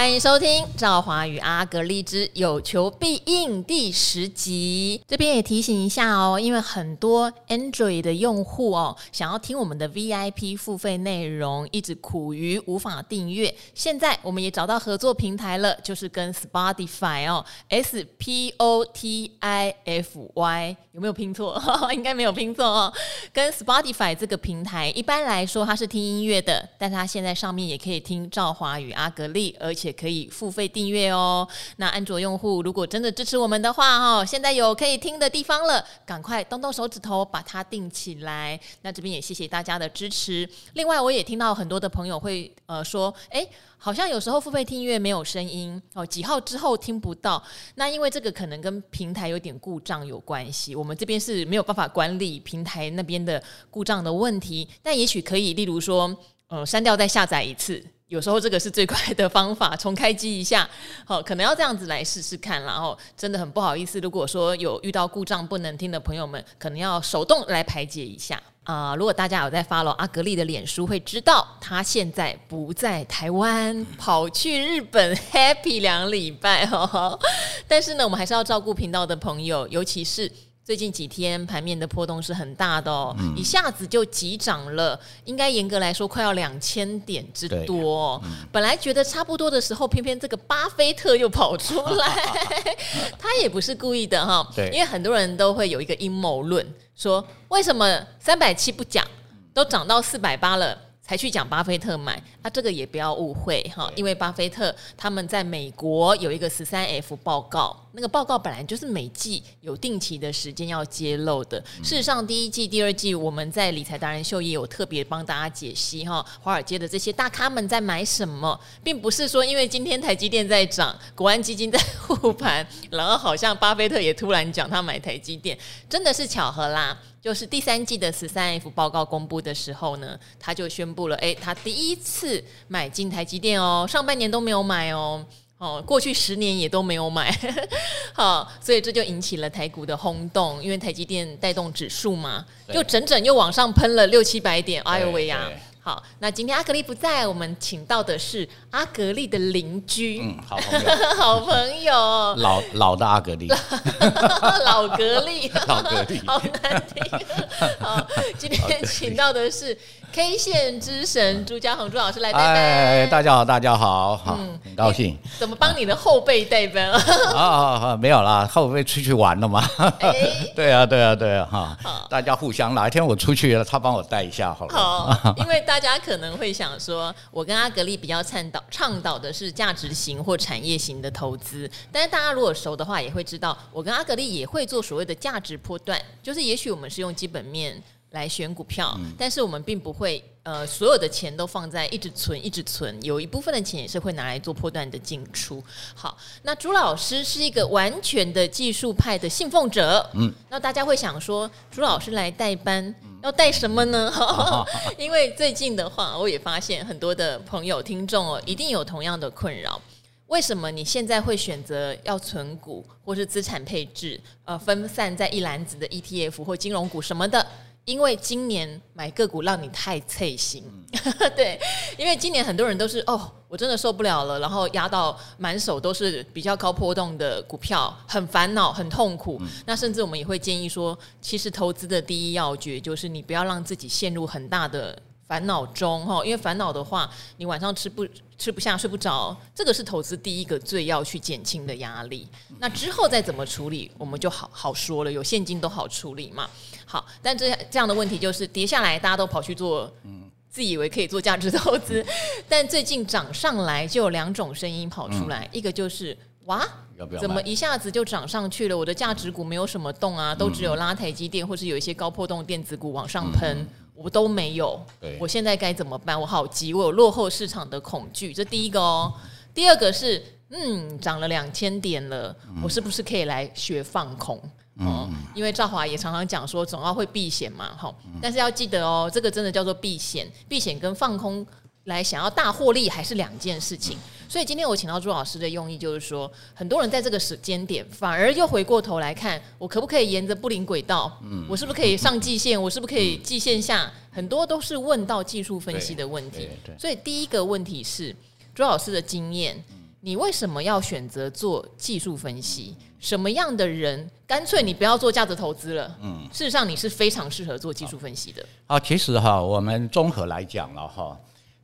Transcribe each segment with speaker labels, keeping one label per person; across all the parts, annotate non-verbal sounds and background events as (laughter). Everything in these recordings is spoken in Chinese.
Speaker 1: 欢迎收听《赵华与阿格丽之有求必应》第十集。这边也提醒一下哦，因为很多 Android 的用户哦，想要听我们的 VIP 付费内容，一直苦于无法订阅。现在我们也找到合作平台了，就是跟 Spotify 哦，S P O T I F Y 有没有拼错？(laughs) 应该没有拼错哦。跟 Spotify 这个平台，一般来说它是听音乐的，但它现在上面也可以听赵华与阿格丽，而且。且可以付费订阅哦。那安卓用户如果真的支持我们的话，哈，现在有可以听的地方了，赶快动动手指头把它订起来。那这边也谢谢大家的支持。另外，我也听到很多的朋友会呃说，哎，好像有时候付费听音乐没有声音哦，几号之后听不到。那因为这个可能跟平台有点故障有关系，我们这边是没有办法管理平台那边的故障的问题，但也许可以，例如说，呃，删掉再下载一次。有时候这个是最快的方法，重开机一下，(laughs) 好，可能要这样子来试试看。然后真的很不好意思，如果说有遇到故障不能听的朋友们，可能要手动来排解一下啊、呃。如果大家有在 follow 阿格丽的脸书，会知道他现在不在台湾，(laughs) 跑去日本 (laughs) happy 两礼拜哦。但是呢，我们还是要照顾频道的朋友，尤其是。最近几天盘面的波动是很大的哦，嗯、一下子就急涨了，应该严格来说快要两千点之多，哦。嗯、本来觉得差不多的时候，偏偏这个巴菲特又跑出来，(laughs) 他也不是故意的哈，因为很多人都会有一个阴谋论，说为什么三百七不讲，都涨到四百八了。才去讲巴菲特买，啊，这个也不要误会哈，因为巴菲特他们在美国有一个十三 F 报告，那个报告本来就是每季有定期的时间要揭露的。嗯、事实上，第一季、第二季我们在理财达人秀也有特别帮大家解析哈，华尔街的这些大咖们在买什么，并不是说因为今天台积电在涨，国安基金在护盘，然后好像巴菲特也突然讲他买台积电，真的是巧合啦。就是第三季的十三 F 报告公布的时候呢，他就宣布了，哎，他第一次买进台积电哦，上半年都没有买哦，哦，过去十年也都没有买，(laughs) 好，所以这就引起了台股的轰动，因为台积电带动指数嘛，对。就整整又往上喷了六七百点，哎呦喂呀！好，那今天阿格丽不在，我们请到的是阿格丽的邻居，
Speaker 2: 嗯，(laughs) 好朋友，
Speaker 1: 好朋友，
Speaker 2: 老老的阿格丽，(laughs)
Speaker 1: 老格丽，(laughs)
Speaker 2: 老格丽，
Speaker 1: 好难听。好，今天请到的是。K 线之神朱家宏朱老师来代班，
Speaker 2: 哎，大家好，大家好，好，嗯、很高兴。
Speaker 1: 怎么帮你的后辈代班啊？
Speaker 2: 啊啊没有啦，后辈出去玩了嘛。欸、(laughs) 对啊，对啊，对啊，哈，好大家互相。哪一天我出去了，他帮我带一下好了。
Speaker 1: 好，(laughs) 因为大家可能会想说，我跟阿格丽比较倡导倡导的是价值型或产业型的投资，但是大家如果熟的话，也会知道，我跟阿格丽也会做所谓的价值波段，就是也许我们是用基本面。来选股票，但是我们并不会呃，所有的钱都放在一直存一直存，有一部分的钱也是会拿来做破断的进出。好，那朱老师是一个完全的技术派的信奉者，嗯，那大家会想说，朱老师来代班要带什么呢？(laughs) (laughs) 因为最近的话，我也发现很多的朋友听众哦，一定有同样的困扰。为什么你现在会选择要存股或是资产配置，呃，分散在一篮子的 ETF 或金融股什么的？因为今年买个股让你太脆心，嗯、(laughs) 对，因为今年很多人都是哦，我真的受不了了，然后压到满手都是比较高波动的股票，很烦恼，很痛苦。嗯、那甚至我们也会建议说，其实投资的第一要诀就是你不要让自己陷入很大的烦恼中哈，因为烦恼的话，你晚上吃不吃不下，睡不着，这个是投资第一个最要去减轻的压力。那之后再怎么处理，我们就好好说了，有现金都好处理嘛。好，但这这样的问题就是跌下来，大家都跑去做，自以为可以做价值投资，但最近涨上来就有两种声音跑出来，一个就是哇，怎么一下子就涨上去了？我的价值股没有什么动啊，都只有拉台积电或是有一些高破动电子股往上喷，我都没有。我现在该怎么办？我好急，我有落后市场的恐惧。这第一个哦，第二个是嗯，涨了两千点了，我是不是可以来学放空？哦，因为赵华也常常讲说，总要会避险嘛，哈。但是要记得哦，这个真的叫做避险，避险跟放空来想要大获利还是两件事情。所以今天我请到朱老师的用意就是说，很多人在这个时间点反而又回过头来看，我可不可以沿着布林轨道？嗯我是不是可以上季线？我是不是可以季线下？很多都是问到技术分析的问题。所以第一个问题是朱老师的经验。你为什么要选择做技术分析？什么样的人干脆你不要做价值投资了？嗯，事实上你是非常适合做技术分析的。
Speaker 2: 啊，其实哈，我们综合来讲了哈，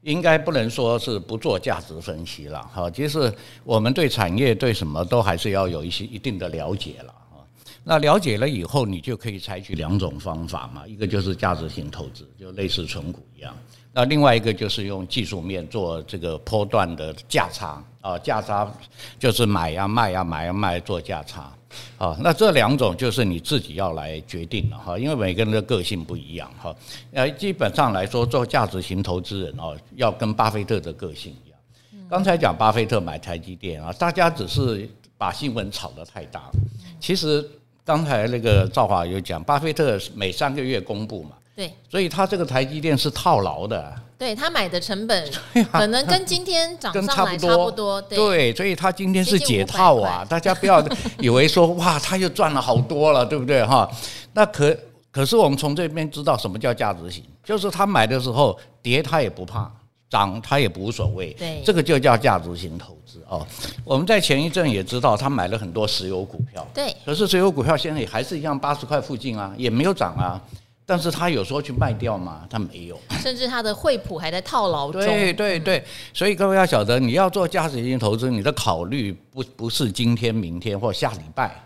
Speaker 2: 应该不能说是不做价值分析了哈。其实我们对产业对什么都还是要有一些一定的了解了哈。那了解了以后，你就可以采取两种方法嘛，一个就是价值型投资，就类似存股一样。那另外一个就是用技术面做这个波段的价差啊，价差就是买呀卖呀买呀卖做价差啊。那这两种就是你自己要来决定了哈，因为每个人的个性不一样哈。呃，基本上来说，做价值型投资人哦，要跟巴菲特的个性一样。刚才讲巴菲特买台积电啊，大家只是把新闻炒得太大。其实刚才那个赵华有讲，巴菲特每三个月公布嘛。
Speaker 1: 对，
Speaker 2: 所以他这个台积电是套牢的。
Speaker 1: 对，他买的成本 (laughs) 可能跟今天涨上来差不多。对，
Speaker 2: 对，所以他今天是解套啊！大家不要以为说哇，他又赚了好多了，对不对哈？那可可是我们从这边知道什么叫价值型，就是他买的时候跌他也不怕，涨他也无所谓。
Speaker 1: 对，
Speaker 2: 这个就叫价值型投资哦。我们在前一阵也知道他买了很多石油股票。
Speaker 1: 对，
Speaker 2: 可是石油股票现在也还是一样八十块附近啊，也没有涨啊。但是他有说去卖掉吗？他没有，
Speaker 1: 甚至他的惠普还在套牢中。
Speaker 2: 对对对，所以各位要晓得，你要做价值型投资，你的考虑不不是今天、明天或下礼拜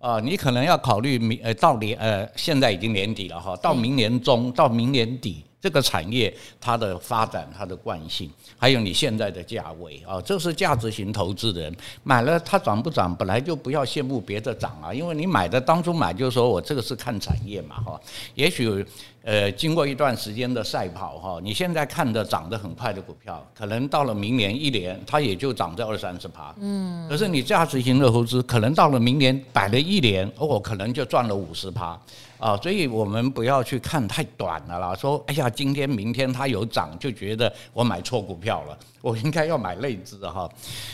Speaker 2: 啊，你可能要考虑明呃到年呃现在已经年底了哈，到明年中到明年底。这个产业它的发展、它的惯性，还有你现在的价位啊，这是价值型投资人买了它涨不涨，本来就不要羡慕别的涨啊，因为你买的当初买就是说我这个是看产业嘛哈，也许呃经过一段时间的赛跑哈，你现在看的涨得很快的股票，可能到了明年一年它也就涨在二三十趴，嗯，可是你价值型的投资，可能到了明年摆了一年，哦，可能就赚了五十趴。啊，所以我们不要去看太短了啦。说，哎呀，今天明天它有涨，就觉得我买错股票了，我应该要买类似的哈。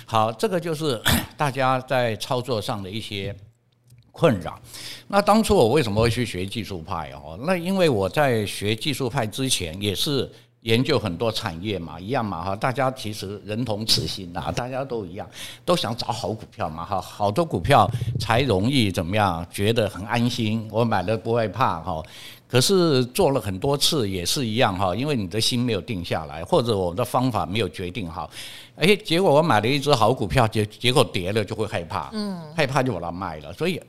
Speaker 2: 好，这个就是 (coughs) 大家在操作上的一些困扰。那当初我为什么会去学技术派哦？那因为我在学技术派之前也是。研究很多产业嘛，一样嘛哈，大家其实人同此心呐，大家都一样，都想找好股票嘛哈，好多股票才容易怎么样，觉得很安心，我买了不会怕哈。可是做了很多次也是一样哈，因为你的心没有定下来，或者我的方法没有决定好，哎，结果我买了一只好股票，结结果跌了就会害怕，嗯，害怕就把它卖了，所以。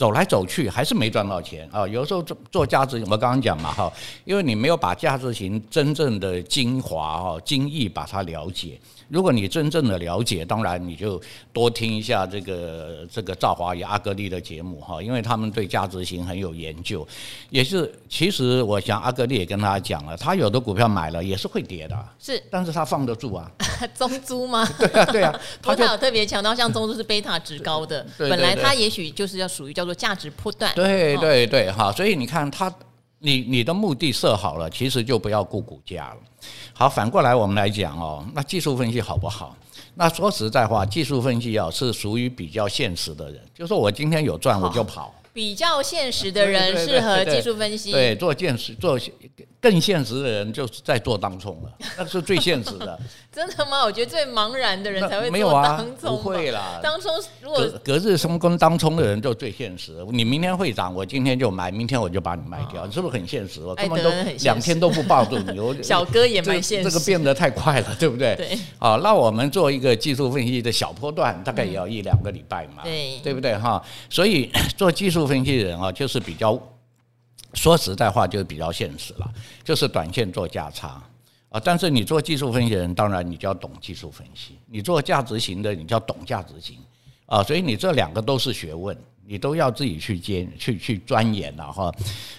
Speaker 2: 走来走去还是没赚到钱啊！有时候做做价值，我刚刚讲嘛哈，因为你没有把价值型真正的精华哈、精益把它了解。如果你真正的了解，当然你就多听一下这个这个赵华与阿格力的节目哈，因为他们对价值型很有研究。也是，其实我想阿格力也跟他讲了，他有的股票买了也是会跌的，
Speaker 1: 是，
Speaker 2: 但是他放得住啊。(laughs)
Speaker 1: 中租吗？(laughs)
Speaker 2: 对啊，对啊。(laughs)
Speaker 1: 他有特别强调，像中租是贝塔值高的，本来他也许就是要属于叫做价值波段。
Speaker 2: 对对对，哈，所以你看他，你你的目的设好了，其实就不要顾股价了。好，反过来我们来讲哦，那技术分析好不好？那说实在话，技术分析啊是属于比较现实的人，就是说我今天有赚我就跑。
Speaker 1: 比较现实的人适合技术分析，
Speaker 2: 对，做现实做更现实的人就是在做当冲了，(laughs) 那是最现实的。(laughs)
Speaker 1: 真的吗？我觉得最茫然的人才会做当冲。没有
Speaker 2: 啊，不会啦。
Speaker 1: 当冲如果
Speaker 2: 隔日冲跟当冲的人就最现实。你明天会涨，我今天就买，明天我就把你卖掉，是不是很现实？我根本都两天都不抱住你。(laughs)
Speaker 1: 小哥也蛮现实。
Speaker 2: 这个变得太快了，对不对？对。好，那我们做一个技术分析的小波段，大概也要一两个礼拜嘛，对，对不对哈？所以 (coughs) 做技术分析人啊，就是比较说实在话，就是比较现实了，就是短线做价差。啊，但是你做技术分析人，当然你就要懂技术分析；你做价值型的，你就要懂价值型。啊，所以你这两个都是学问，你都要自己去兼去去钻研了哈。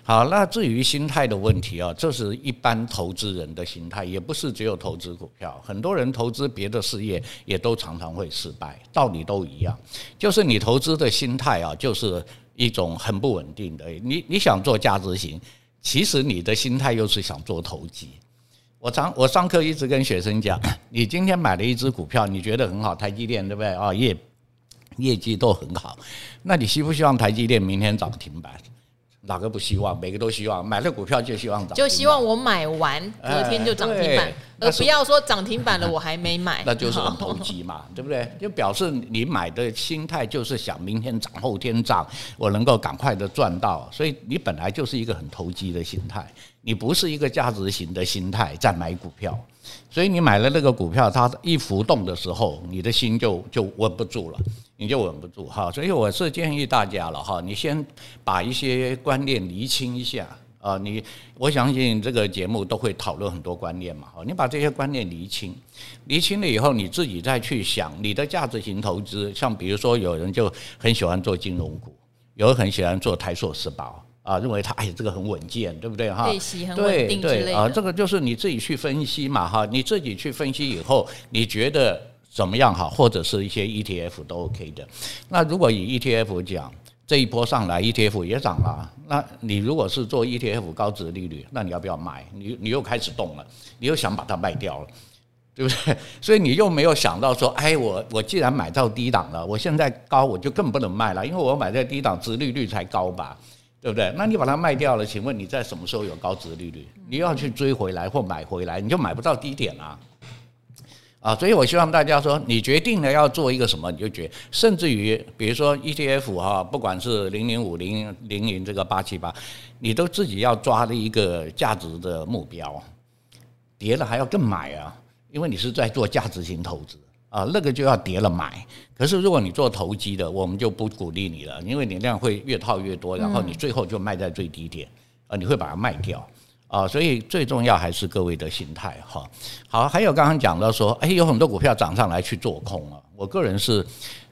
Speaker 2: 好，那至于心态的问题啊，这是一般投资人的心态，也不是只有投资股票，很多人投资别的事业也都常常会失败，道理都一样，就是你投资的心态啊，就是一种很不稳定的。你你想做价值型，其实你的心态又是想做投机。我常我上课一直跟学生讲，(coughs) 你今天买了一只股票，你觉得很好，台积电对不对啊？业业绩都很好，那你希不希望台积电明天涨停板？哪个不希望？每个都希望买了股票就希望涨，
Speaker 1: 就希望我买完隔天就涨停板，哎、而不要说涨停板了我还没买，(laughs)
Speaker 2: 那就是 (laughs) 很投机嘛，对不对？就表示你买的心态就是想明天涨后天涨，我能够赶快的赚到，所以你本来就是一个很投机的心态，你不是一个价值型的心态在买股票。所以你买了那个股票，它一浮动的时候，你的心就就稳不住了，你就稳不住哈。所以我是建议大家了哈，你先把一些观念厘清一下啊。你我相信这个节目都会讨论很多观念嘛，你把这些观念厘清，厘清了以后，你自己再去想你的价值型投资。像比如说，有人就很喜欢做金融股，有人很喜欢做台塑四宝。啊，认为它哎，这个很稳健，对不对哈？对对啊，这个就是你自己去分析嘛哈，你自己去分析以后，你觉得怎么样哈？或者是一些 ETF 都 OK 的。那如果以 ETF 讲，这一波上来 ETF 也涨了，那你如果是做 ETF 高值利率，那你要不要买？你你又开始动了，你又想把它卖掉了，对不对？(laughs) 所以你又没有想到说，哎，我我既然买到低档了，我现在高我就更不能卖了，因为我买在低档，值利率才高吧。对不对？那你把它卖掉了，请问你在什么时候有高值利率？你要去追回来或买回来，你就买不到低点啊！啊，所以我希望大家说，你决定了要做一个什么，你就决，甚至于比如说 ETF 哈，不管是零零五零零零这个八七八，你都自己要抓的一个价值的目标，跌了还要更买啊，因为你是在做价值型投资。啊，那个就要跌了买。可是如果你做投机的，我们就不鼓励你了，因为你那样会越套越多，然后你最后就卖在最低点，啊，你会把它卖掉啊。所以最重要还是各位的心态哈。好，还有刚刚讲到说，哎，有很多股票涨上来去做空啊。我个人是，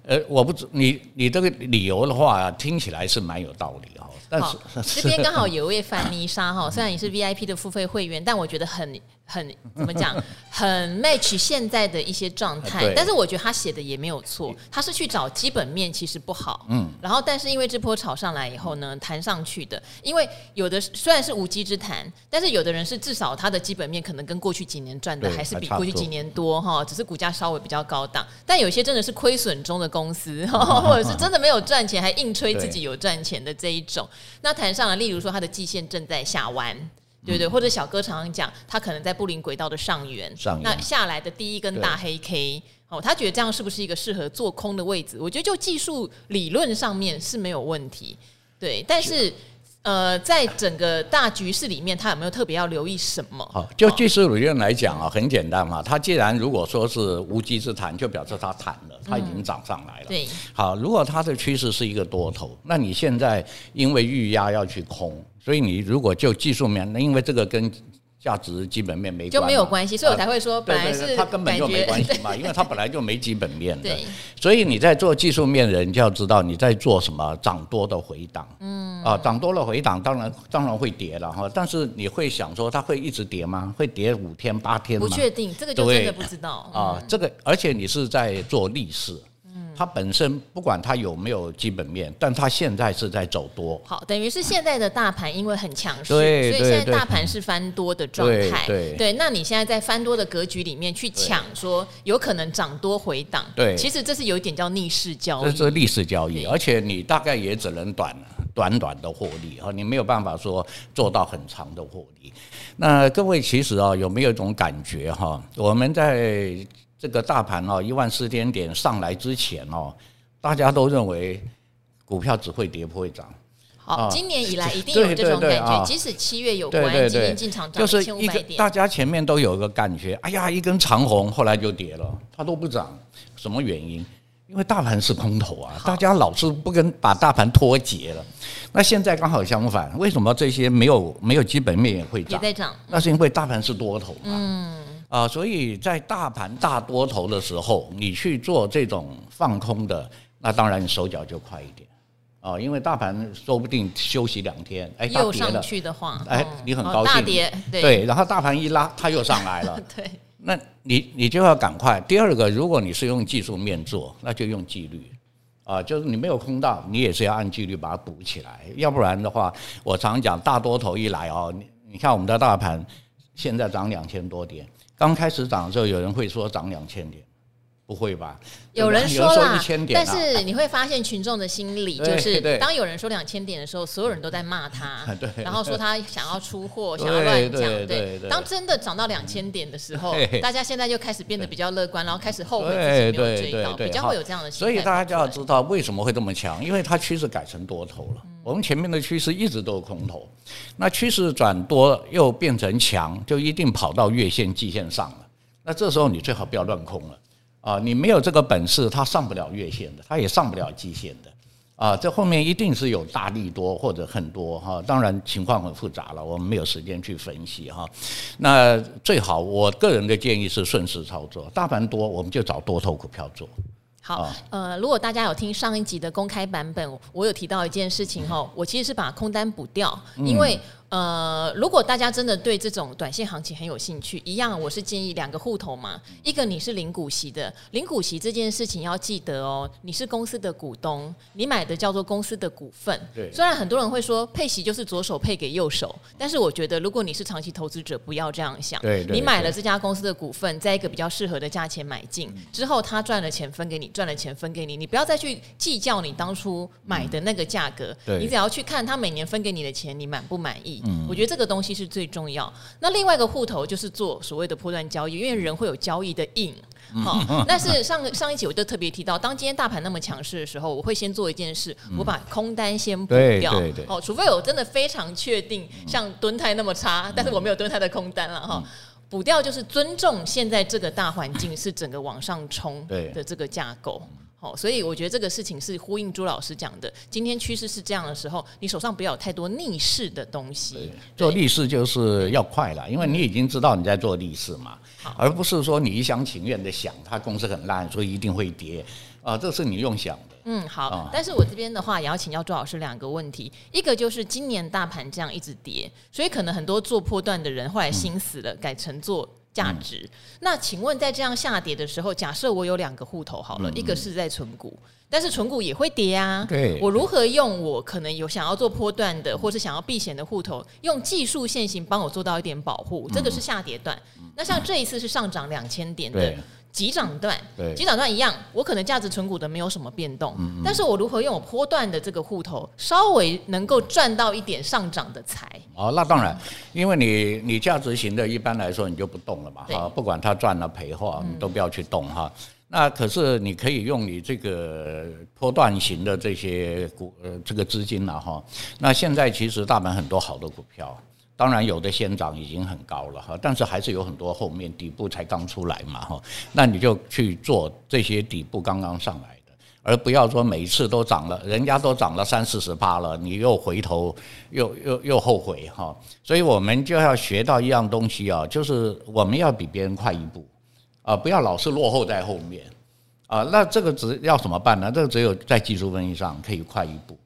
Speaker 2: 呃，我不知你你这个理由的话，听起来是蛮有道理哈。但
Speaker 1: 是这边刚好 (laughs) 有一位凡妮莎哈，虽然你是 VIP 的付费会员，但我觉得很。很 (laughs) 怎么讲？很 match 现在的一些状态，但是我觉得他写的也没有错，他是去找基本面其实不好，嗯，然后但是因为这波炒上来以后呢，弹上去的，因为有的虽然是无稽之谈，但是有的人是至少他的基本面可能跟过去几年赚的还是比过去几年多哈，只是股价稍微比较高档，但有些真的是亏损中的公司，(laughs) 或者是真的没有赚钱还硬吹自己有赚钱的这一种，那弹上了，例如说它的季线正在下弯。对对，或者小哥常常讲，他可能在布林轨道的上缘，上那下来的第一根大黑 K，哦，他觉得这样是不是一个适合做空的位置？我觉得就技术理论上面是没有问题，对，但是。呃，在整个大局势里面，他有没有特别要留意什么？
Speaker 2: 好，就技术理论来讲啊，很简单嘛。他既然如果说是无稽之谈，就表示他谈了，他已经涨上来了。对。好，如果它的趋势是一个多头，那你现在因为预压要去空，所以你如果就技术面，那因为这个跟。价值基本面没关系，
Speaker 1: 就没有关系，所以我才会说，本来是
Speaker 2: 它根本就没关系嘛，因为它本来就没基本面的。(laughs) 所以你在做技术面的人就要知道你在做什么，涨多的回档，嗯啊，涨多了回档，当然当然会跌了哈，但是你会想说它会一直跌吗？会跌五天八天吗？
Speaker 1: 不确定，这个就真的不知道
Speaker 2: 啊。这个而且你是在做逆势。它本身不管它有没有基本面，但它现在是在走多。
Speaker 1: 好，等于是现在的大盘因为很强势，所以现在大盘是翻多的状态。对，对，那你现在在翻多的格局里面去抢，说有可能涨多回档。对，其实这是有一点叫逆势交易。
Speaker 2: 这是逆势交易，而且你大概也只能短短短的获利啊，你没有办法说做到很长的获利。那各位其实啊，有没有一种感觉哈？我们在。这个大盘哦，一万四千点上来之前哦，大家都认为股票只会跌不会涨。
Speaker 1: 好，今年以来一定有这种感觉，即使七月有关，今年进场涨一千五百点，
Speaker 2: 大家前面都有一个感觉，哎呀，一根长红，后来就跌了，它都不涨，什么原因？因为大盘是空头啊，大家老是不跟把大盘脱节了。那现在刚好相反，为什么这些没有没有基本面也会涨？
Speaker 1: 也在涨，
Speaker 2: 那是因为大盘是多头嘛。嗯。啊，所以在大盘大多头的时候，你去做这种放空的，那当然你手脚就快一点啊，因为大盘说不定休息两天，哎，
Speaker 1: 又上去的话，
Speaker 2: 哎，你很高兴，大
Speaker 1: 跌，
Speaker 2: 对，然后大盘一拉，它又上来了，(laughs) 对，那你你就要赶快。第二个，如果你是用技术面做，那就用纪律啊，就是你没有空到，你也是要按纪律把它补起来，要不然的话，我常讲大多头一来哦，你你看我们的大盘现在涨两千多点。刚开始涨的时候，有人会说涨两千点，不会吧？
Speaker 1: 有人说啦，
Speaker 2: 一千点啊，
Speaker 1: 但是你会发现群众的心理就是，当有人说两千点的时候，所有人都在骂他，(laughs) 然后说他想要出货，想要乱讲。对，当真的涨到两千点的时候，大家现在就开始变得比较乐观，然后开始后悔自己没有追到，比较会有这样的心态。
Speaker 2: 所以大家就要知道为什么会这么强，因为它趋势改成多头了。我们前面的趋势一直都是空头，那趋势转多又变成强，就一定跑到月线、季线上了。那这时候你最好不要乱空了。啊，你没有这个本事，它上不了月线的，它也上不了季线的，啊，这后面一定是有大力多或者很多哈，当然情况很复杂了，我们没有时间去分析哈。那最好我个人的建议是顺势操作，大盘多我们就找多头股票做。
Speaker 1: 好，呃，如果大家有听上一集的公开版本，我有提到一件事情哈，我其实是把空单补掉，因为。呃，如果大家真的对这种短线行情很有兴趣，一样，我是建议两个户头嘛。一个你是领股息的，领股息这件事情要记得哦，你是公司的股东，你买的叫做公司的股份。对。虽然很多人会说配息就是左手配给右手，但是我觉得如果你是长期投资者，不要这样想。对。你买了这家公司的股份，在一个比较适合的价钱买进之后，他赚了钱分给你，赚了钱分给你，你不要再去计较你当初买的那个价格。对。你只要去看他每年分给你的钱，你满不满意？嗯，我觉得这个东西是最重要。那另外一个户头就是做所谓的波段交易，因为人会有交易的瘾。好，(laughs) 但是上上一集我就特别提到，当今天大盘那么强势的时候，我会先做一件事，我把空单先补掉。哦，除非我真的非常确定像蹲泰那么差，但是我没有蹲泰的空单了哈。补掉就是尊重现在这个大环境是整个往上冲的这个架构。好，所以我觉得这个事情是呼应朱老师讲的。今天趋势是这样的时候，你手上不要有太多逆势的东西。
Speaker 2: 做逆势就是要快了，因为你已经知道你在做逆势嘛，而不是说你一厢情愿的想它公司很烂，所以一定会跌啊，这是你用想的。
Speaker 1: 嗯，好。但是我这边的话也要请教朱老师两个问题，一个就是今年大盘这样一直跌，所以可能很多做破段的人后来心死了，改成做。价值。那请问，在这样下跌的时候，假设我有两个户头好了，一个是在存股，但是存股也会跌啊。对，我如何用我可能有想要做波段的，或是想要避险的户头，用技术线型帮我做到一点保护？这个是下跌段。那像这一次是上涨两千点的。急涨段，对，急涨段一样，我可能价值存股的没有什么变动，嗯嗯，但是我如何用我波段的这个户头，稍微能够赚到一点上涨的财？
Speaker 2: 哦，那当然，因为你你价值型的，一般来说你就不动了嘛，哈，不管它赚了赔或，你都不要去动哈。嗯、那可是你可以用你这个波段型的这些股呃这个资金了哈。那现在其实大盘很多好的股票。当然有的先涨已经很高了哈，但是还是有很多后面底部才刚出来嘛哈，那你就去做这些底部刚刚上来的，而不要说每一次都涨了，人家都涨了三四十趴了，你又回头又又又后悔哈，所以我们就要学到一样东西啊，就是我们要比别人快一步啊，不要老是落后在后面啊，那这个只要怎么办呢？这个只有在技术分析上可以快一步。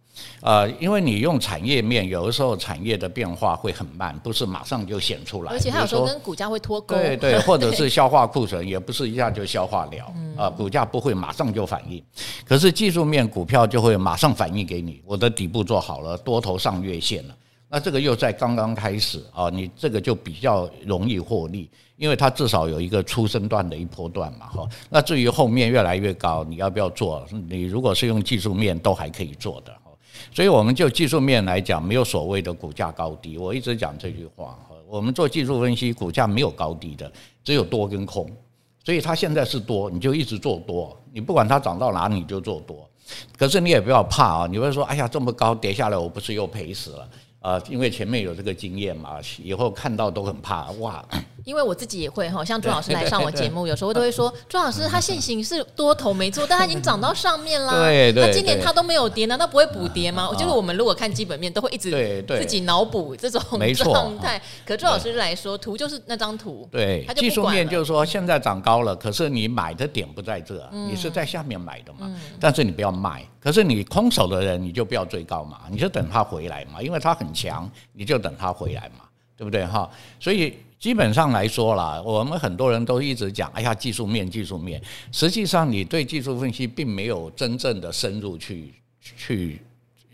Speaker 2: 呃，因为你用产业面，有的时候产业的变化会很慢，不是马上就显出来。
Speaker 1: 而且它有时候跟股价会脱钩。
Speaker 2: 对对，或者 (laughs) 是消化库存，也不是一下就消化了。啊，股价不会马上就反应，可是技术面股票就会马上反应给你。我的底部做好了，多头上月线了，那这个又在刚刚开始啊，你这个就比较容易获利，因为它至少有一个初升段的一波段嘛，哈。那至于后面越来越高，你要不要做？你如果是用技术面，都还可以做的。所以，我们就技术面来讲，没有所谓的股价高低。我一直讲这句话，我们做技术分析，股价没有高低的，只有多跟空。所以它现在是多，你就一直做多，你不管它涨到哪你就做多。可是你也不要怕啊，你会说，哎呀，这么高跌下来，我不是又赔死了？啊，因为前面有这个经验嘛，以后看到都很怕哇。
Speaker 1: 因为我自己也会哈，像朱老师来上我节目，有时候都会说，朱老师他现行是多头没错，但他已经涨到上面啦。对对。那今年他都没有跌，难道不会补跌吗？我觉得我们如果看基本面，都会一直自己脑补这种状态。可朱老师来说，图就是那张图。对。
Speaker 2: 技术面就是说，现在涨高了，可是你买的点不在这，你是在下面买的嘛。但是你不要卖。可是你空手的人，你就不要追高嘛，你就等他回来嘛，因为他很强，你就等他回来嘛，对不对哈？所以。基本上来说啦，我们很多人都一直讲，哎呀，技术面，技术面。实际上，你对技术分析并没有真正的深入去去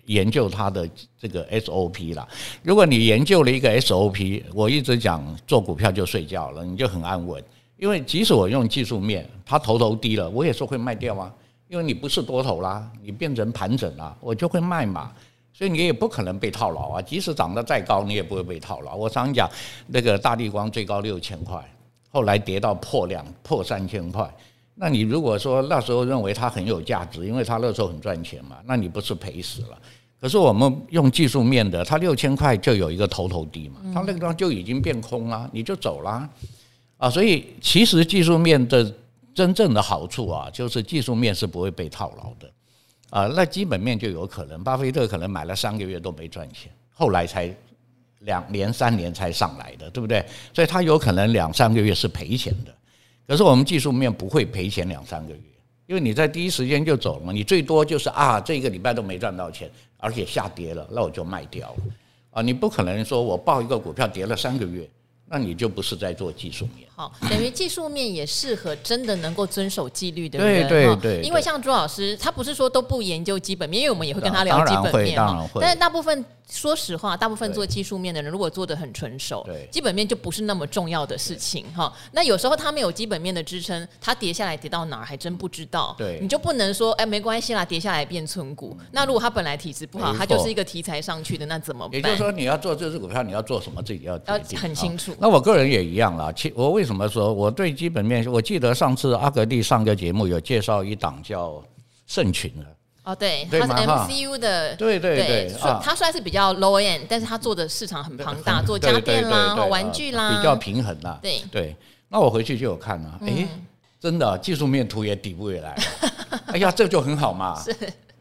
Speaker 2: 研究它的这个 SOP 啦。如果你研究了一个 SOP，我一直讲做股票就睡觉了，你就很安稳，因为即使我用技术面，它头头低了，我也是会卖掉啊。因为你不是多头啦，你变成盘整啦，我就会卖嘛。所以你也不可能被套牢啊。即使涨得再高，你也不会被套牢。我常讲，那个大地光最高六千块，后来跌到破两破三千块。那你如果说那时候认为它很有价值，因为它那时候很赚钱嘛，那你不是赔死了？可是我们用技术面的，它六千块就有一个头头低嘛，它那个地方就已经变空了，你就走了啊。所以其实技术面的真正的好处啊，就是技术面是不会被套牢的啊。那基本面就有可能，巴菲特可能买了三个月都没赚钱，后来才两年三年才上来的，对不对？所以他有可能两三个月是赔钱的。可是我们技术面不会赔钱两三个月，因为你在第一时间就走了嘛，你最多就是啊，这一个礼拜都没赚到钱，而且下跌了，那我就卖掉了啊，你不可能说我报一个股票跌了三个月。那你就不是在做技术面，
Speaker 1: 好，等于技术面也适合真的能够遵守纪律的
Speaker 2: 人，对对对。
Speaker 1: 因为像朱老师，他不是说都不研究基本面，因为我们也会跟他聊基本面，
Speaker 2: 当然会。
Speaker 1: 但是大部分，说实话，大部分做技术面的人，如果做的很纯熟，基本面就不是那么重要的事情哈。那有时候他没有基本面的支撑，他跌下来跌到哪儿还真不知道。
Speaker 2: 对，
Speaker 1: 你就不能说，哎，没关系啦，跌下来变存股。那如果他本来体质不好，他就是一个题材上去的，那怎么办？
Speaker 2: 也就是说，你要做这只股票，你要做什么，自己要
Speaker 1: 要很清楚。
Speaker 2: 那我个人也一样啦。其我为什么说我对基本面？我记得上次阿格力上个节目有介绍一档叫盛群的。
Speaker 1: 哦，对，它是 MCU 的。
Speaker 2: 对对对，
Speaker 1: 它算是比较 low end，但是它做的市场很庞大，做家电啦、玩具啦，
Speaker 2: 比较平衡啦。对对，那我回去就有看了，哎，真的技术面图也底部也来了。(laughs) 哎呀，这就很好嘛。是。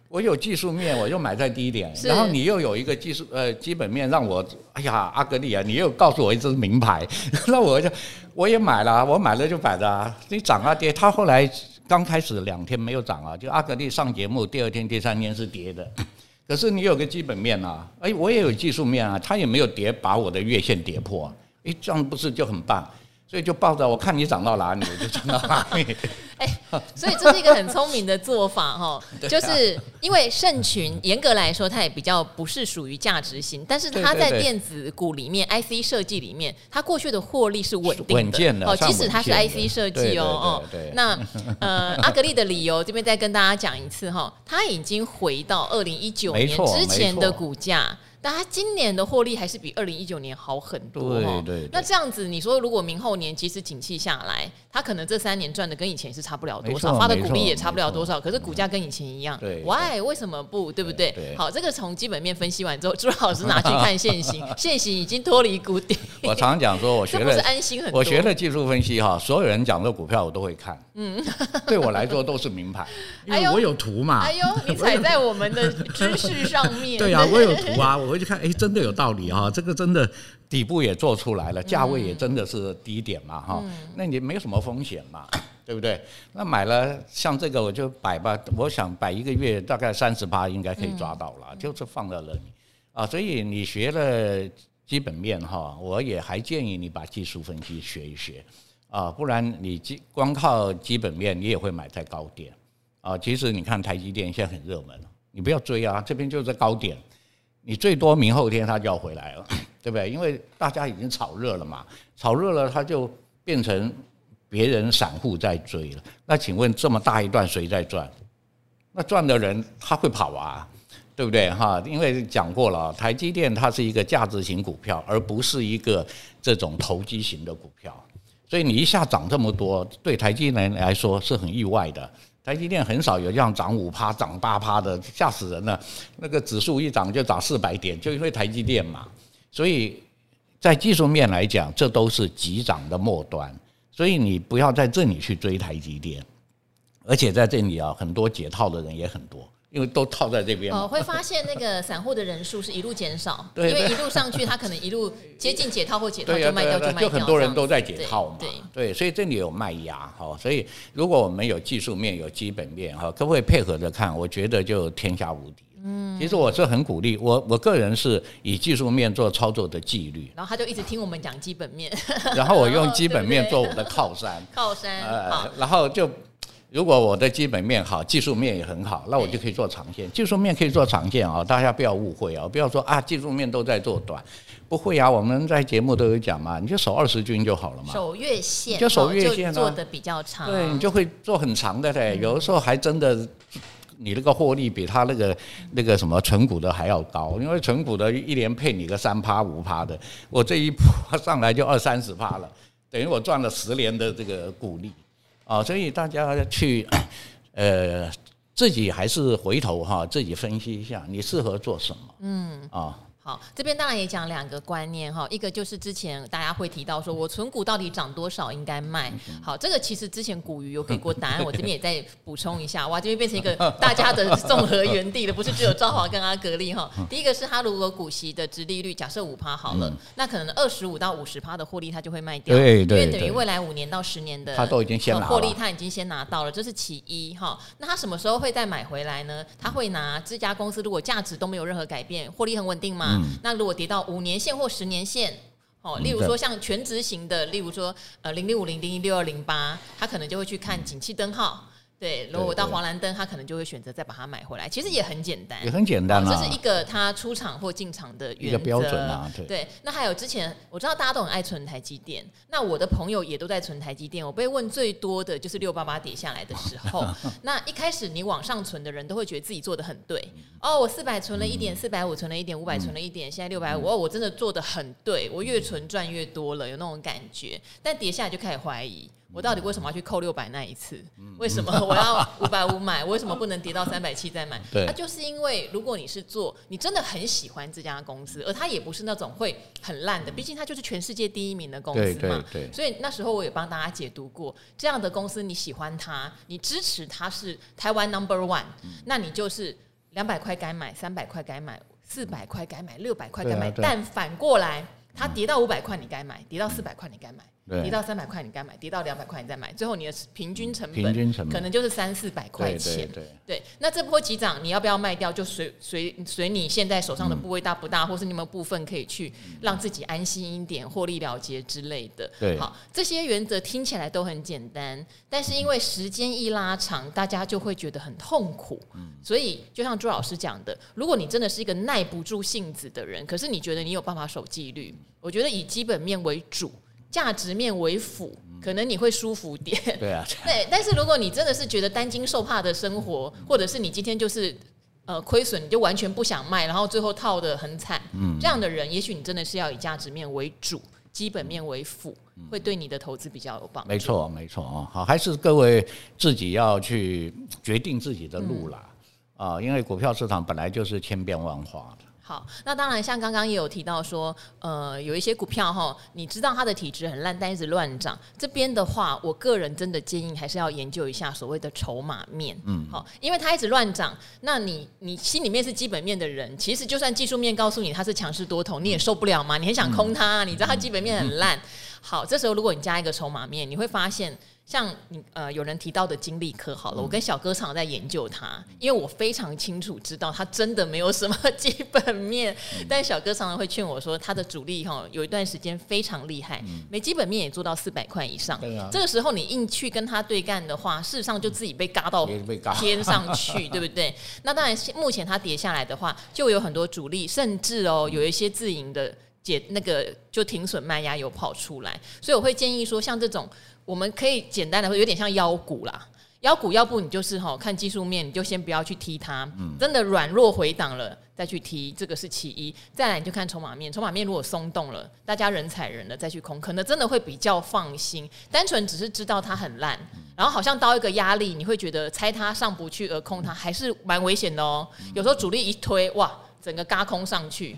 Speaker 2: 我有技术面，我就买在低点，然后你又有一个技术呃基本面让我，哎呀阿格力啊，你又告诉我一只名牌，(laughs) 那我就我也买了，我买了就摆着。啊，你涨啊跌，它后来刚开始两天没有涨啊，就阿格力上节目第二天第三天是跌的，(laughs) 可是你有个基本面啊，哎我也有技术面啊，它也没有跌把我的月线跌破，哎这样不是就很棒？所以就抱着我看你涨到哪里，我就涨到哪里。
Speaker 1: 哎，所以这是一个很聪明的做法哈，(laughs) 就是因为肾群严格来说，它也比较不是属于价值型，但是它在电子股里面，IC 设计里面，它过去的获利是稳定的，
Speaker 2: 稳健的哦。
Speaker 1: 即使它是 IC 设计哦哦，那呃，阿格力的理由这边再跟大家讲一次哈，它已经回到二零一九年之前的股价。但它今年的获利还是比二零一九年好很多哈。对对。那这样子，你说如果明后年即使景气下来，它可能这三年赚的跟以前是差不了多少，发的股利也差不了多少，可是股价跟以前一样。对。Why？为什么不？对不对？好，这个从基本面分析完之后，朱老师拿去看现行，(laughs) 现行已经脱离谷底。(laughs)
Speaker 2: 我常常讲说，我学了，
Speaker 1: 是安心很多。
Speaker 2: 我学了技术分析哈，所有人讲的股票我都会看。嗯。对我来说都是名牌，因为我有图嘛。
Speaker 1: 哎呦，你踩在我们的知识上面。(laughs)
Speaker 2: 对啊，我有图啊。我会去看，哎，真的有道理哈，这个真的底部也做出来了，价位也真的是低点嘛哈，那你没有什么风险嘛，对不对？那买了像这个我就摆吧，我想摆一个月大概三十八应该可以抓到了，就是放在那里啊。所以你学了基本面哈，我也还建议你把技术分析学一学啊，不然你基光靠基本面你也会买在高点啊。其实你看台积电现在很热门，你不要追啊，这边就是在高点。你最多明后天它就要回来了，对不对？因为大家已经炒热了嘛，炒热了它就变成别人散户在追了。那请问这么大一段谁在赚？那赚的人他会跑啊，对不对？哈，因为讲过了，台积电它是一个价值型股票，而不是一个这种投机型的股票，所以你一下涨这么多，对台积电来说是很意外的。台积电很少有这样涨五趴、涨八趴的，吓死人了。那个指数一涨就涨四百点，就因为台积电嘛。所以在技术面来讲，这都是急涨的末端。所以你不要在这里去追台积电，而且在这里啊，很多解套的人也很多。因为都套在这边，
Speaker 1: 哦，会发现那个散户的人数是一路减少，(laughs) 因为一路上去，他可能一路接近解套或解套就卖掉就卖掉，
Speaker 2: 就很多人都在解套嘛，对对，所以这里有卖压哈，所以如果我们有技术面有基本面哈，可不可以配合着看？我觉得就天下无敌。嗯，其实我是很鼓励我我个人是以技术面做操作的纪律，
Speaker 1: 然后他就一直听我们讲基本面，(laughs)
Speaker 2: 然后我用 (laughs) 基本面做我的靠山，(laughs)
Speaker 1: 靠山，
Speaker 2: 呃，然后就。如果我的基本面好，技术面也很好，那我就可以做长线。技术面可以做长线啊，大家不要误会啊，不要说啊，技术面都在做短，不会啊。我们在节目都有讲嘛，你就守二十均就好了嘛。
Speaker 1: 守月线，
Speaker 2: 就守月线，
Speaker 1: 做的比较长。
Speaker 2: 对，你就会做很长的嘞。有的时候还真的，你那个获利比他那个那个什么存股的还要高，因为存股的一年配你个三趴五趴的，我这一波上来就二三十趴了，等于我赚了十年的这个股利。啊，所以大家去，(coughs) 呃，自己还是回头哈，自己分析一下，你适合做什么？嗯，啊。
Speaker 1: 好，这边当然也讲两个观念哈，一个就是之前大家会提到说，我存股到底涨多少应该卖。好，这个其实之前股鱼有给过答案，我这边也再补充一下。哇，这边变成一个大家的综合园地了，不是只有赵华跟阿格力哈。第一个是他如果股息的殖利率假设五趴好了，那可能二十五到五十趴的获利他就会卖掉，
Speaker 2: 对对，
Speaker 1: 因为等于未来五年到十年的他都已经先获利，他已经先拿到了，这是其一哈。那他什么时候会再买回来呢？他会拿这家公司如果价值都没有任何改变，获利很稳定嘛。那如果跌到五年线或十年线，哦，例如说像全值型的，例如说呃零零五零零一六二零八，他可能就会去看景气灯号。对，如果我到黄蓝灯，他可能就会选择再把它买回来。其实也很简单，
Speaker 2: 也很简单啊。
Speaker 1: 这是一个他出场或进场的原则。
Speaker 2: 一个标准啊，对。
Speaker 1: 对，那还有之前我知道大家都很爱存台积电，那我的朋友也都在存台积电。我被问最多的就是六八八跌下来的时候，(laughs) 那一开始你往上存的人都会觉得自己做的很对。哦，我四百存了一点，四百五存了一点，五百存了一点，现在六百五，哦，我真的做的很对，我越存赚越多了，有那种感觉。但跌下来就开始怀疑。我到底为什么要去扣六百那一次？为什么 (laughs) 我要五百五买？为什么不能跌到三百七再买？(laughs) 对，它就是因为如果你是做，你真的很喜欢这家公司，而它也不是那种会很烂的，毕竟它就是全世界第一名的公司嘛。对对对。所以那时候我也帮大家解读过，这样的公司你喜欢它，你支持它是台湾 Number One，那你就是两百块该买，三百块该买，四百块该买，六百块该买。但反过来，它跌到五百块你该买，跌到四百块你该买。跌到三百块你该买，跌到两百块你再买，最后你的平均成本可能就是三四百块钱。对，对，对，对，那这波急涨你要不要卖掉？就随随随你现在手上的部位大不大，嗯、或是你有没有部分可以去让自己安心一点，获利了结之类的。对，好，这些原则听起来都很简单，但是因为时间一拉长，大家就会觉得很痛苦。嗯，所以就像朱老师讲的，如果你真的是一个耐不住性子的人，可是你觉得你有办法守纪律，我觉得以基本面为主。价值面为辅，可能你会舒服点。(laughs) 对啊，对。但是如果你真的是觉得担惊受怕的生活，或者是你今天就是呃亏损，你就完全不想卖，然后最后套得很惨。嗯，这样的人，也许你真的是要以价值面为主，基本面为辅，会对你的投资比较有帮助。没错，没错啊。好，还是各位自己要去决定自己的路啦。啊、嗯，因为股票市场本来就是千变万化的。好，那当然，像刚刚也有提到说，呃，有一些股票哈，你知道它的体质很烂，但一直乱涨。这边的话，我个人真的建议还是要研究一下所谓的筹码面，嗯，好，因为它一直乱涨，那你你心里面是基本面的人，其实就算技术面告诉你它是强势多头，你也受不了嘛，你很想空它，你知道它基本面很烂。好，这时候如果你加一个筹码面，你会发现。像你呃，有人提到的金利科好了，我跟小哥常在研究它，因为我非常清楚知道它真的没有什么基本面，但小哥常常会劝我说，它的主力哈有一段时间非常厉害，没基本面也做到四百块以上。这个时候你硬去跟他对干的话，事实上就自己被嘎到天上去，(laughs) 对不对？那当然，目前它跌下来的话，就有很多主力，甚至哦有一些自营的解那个就停损卖压有跑出来，所以我会建议说，像这种。我们可以简单的说，有点像腰股啦。腰股要不你就是哈看技术面，你就先不要去踢它。真的软弱回档了再去踢，这个是其一。再来你就看筹码面，筹码面如果松动了，大家人踩人了再去空，可能真的会比较放心。单纯只是知道它很烂，然后好像到一个压力，你会觉得猜它上不去而空它，还是蛮危险的哦。有时候主力一推，哇，整个嘎空上去，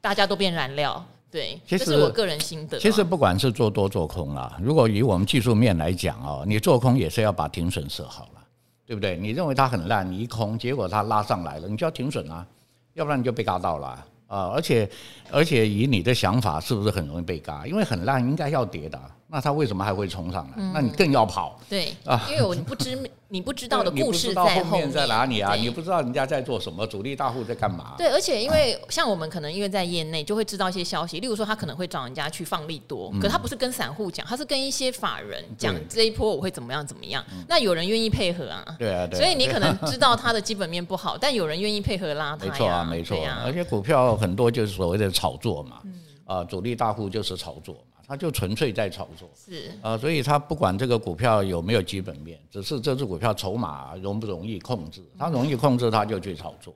Speaker 1: 大家都变燃料。对，其实这是我个人心得。其实不管是做多做空啦，如果以我们技术面来讲哦，你做空也是要把停损设好了，对不对？你认为它很烂，你一空，结果它拉上来了，你就要停损啊，要不然你就被嘎到了啊。而且而且以你的想法，是不是很容易被嘎？因为很烂应该要跌的，
Speaker 2: 那他为什么还会冲上来？嗯、那你更要跑。
Speaker 1: 对啊，因为我你不知 (laughs) 你不知道的故事在后面，
Speaker 2: 在哪里啊？你不知道人家在做什么，主力大户在干嘛？
Speaker 1: 对，而且因为像我们可能因为在业内就会知道一些消息，例如说他可能会找人家去放利多，嗯、可他不是跟散户讲，他是跟一些法人讲这一波我会怎么样怎么样。那有人愿意配合啊？
Speaker 2: 对啊，对。
Speaker 1: 所以你可能知道他的基本面不好，但有人愿意配合拉他。
Speaker 2: 没错啊，没错。而且股票很多就是所谓的炒作嘛，啊，主力大户就是炒作。他就纯粹在炒作，是啊，所以他不管这个股票有没有基本面，只是这只股票筹码容不容易控制，他容易控制他就去炒作，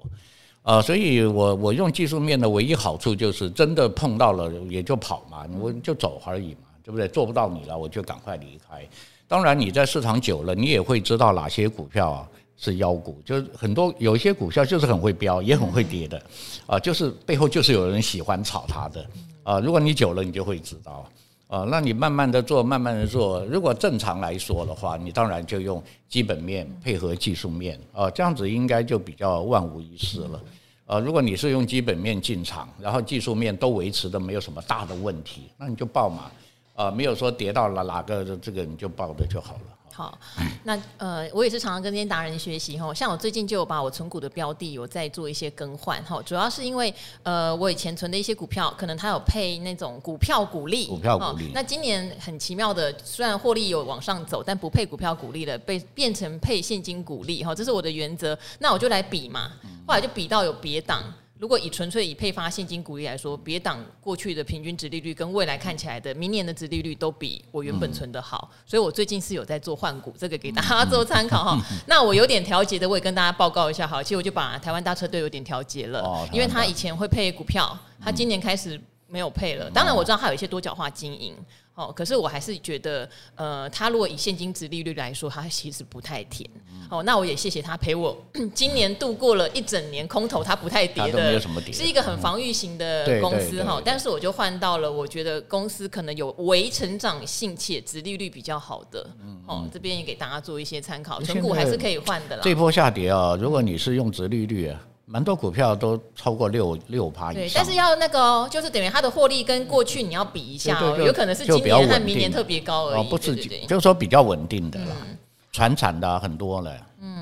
Speaker 2: 啊，所以我我用技术面的唯一好处就是真的碰到了也就跑嘛，我就走而已嘛，对不对？做不到你了，我就赶快离开。当然你在市场久了，你也会知道哪些股票啊是妖股，就是很多有一些股票就是很会飙，也很会跌的，啊，就是背后就是有人喜欢炒它的，啊，如果你久了，你就会知道。啊，那你慢慢的做，慢慢的做。如果正常来说的话，你当然就用基本面配合技术面啊，这样子应该就比较万无一失了。啊，如果你是用基本面进场，然后技术面都维持的没有什么大的问题，那你就报嘛。啊，没有说跌到了哪个这个你就报的就好了。
Speaker 1: 好，那呃，我也是常常跟这些达人学习哈。像我最近就有把我存股的标的有在做一些更换哈，主要是因为呃，我以前存的一些股票，可能它有配那种股票股利，
Speaker 2: 股票股利。
Speaker 1: 那今年很奇妙的，虽然获利有往上走，但不配股票股利了，被变成配现金股利哈，这是我的原则。那我就来比嘛，后来就比到有别档。如果以纯粹以配发现金股利来说，别档过去的平均值利率跟未来看起来的明年的值利率都比我原本存的好，嗯、所以我最近是有在做换股，这个给大家 (laughs) 做参考哈。嗯、那我有点调节的，我也跟大家报告一下哈。其实我就把台湾大车队有点调节了，哦、因为他以前会配股票，他今年开始没有配了。当然我知道他有一些多角化经营。哦，可是我还是觉得，呃，他如果以现金值利率来说，它其实不太甜。哦，那我也谢谢他陪我今年度过了一整年空头，他不太跌的，是一个很防御型的公司哈。但是我就换到了我觉得公司可能有微成长性且值利率比较好的。哦，这边也给大家做一些参考，存股还是可以换的啦。
Speaker 2: 这波下跌啊，如果你是用值利率啊。蛮多股票都超过六六趴以上，对，
Speaker 1: 但是要那个哦，就是等于它的获利跟过去你要比一下哦，有可能是今年和明年特别高而已，
Speaker 2: 不是，就是说比较稳定的啦，传产的很多了，嗯。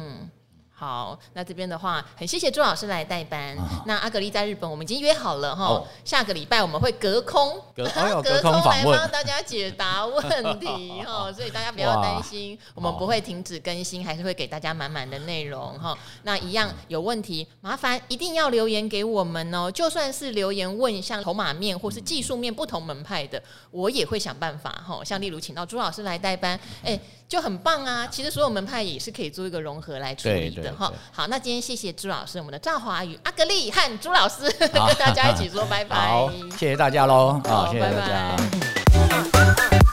Speaker 1: 好，那这边的话，很谢谢朱老师来代班。那阿格力在日本，我们已经约好了哈，下个礼拜我们会隔空隔 (laughs) 隔空来帮大家解答问题 (laughs) 哈，所以大家不要担心，我们不会停止更新，还是会给大家满满的内容哈。那一样有问题，麻烦一定要留言给我们哦。就算是留言问像筹码面或是技术面不同门派的，我也会想办法哈。像例如请到朱老师来代班，哎。就很棒啊！其实所有门派也是可以做一个融合来处理的哈。好，那今天谢谢朱老师，我们的赵华宇阿格丽和朱老师跟大家一起说 (laughs) 拜拜。
Speaker 2: 好，谢谢大家喽！好，谢谢大家。拜拜。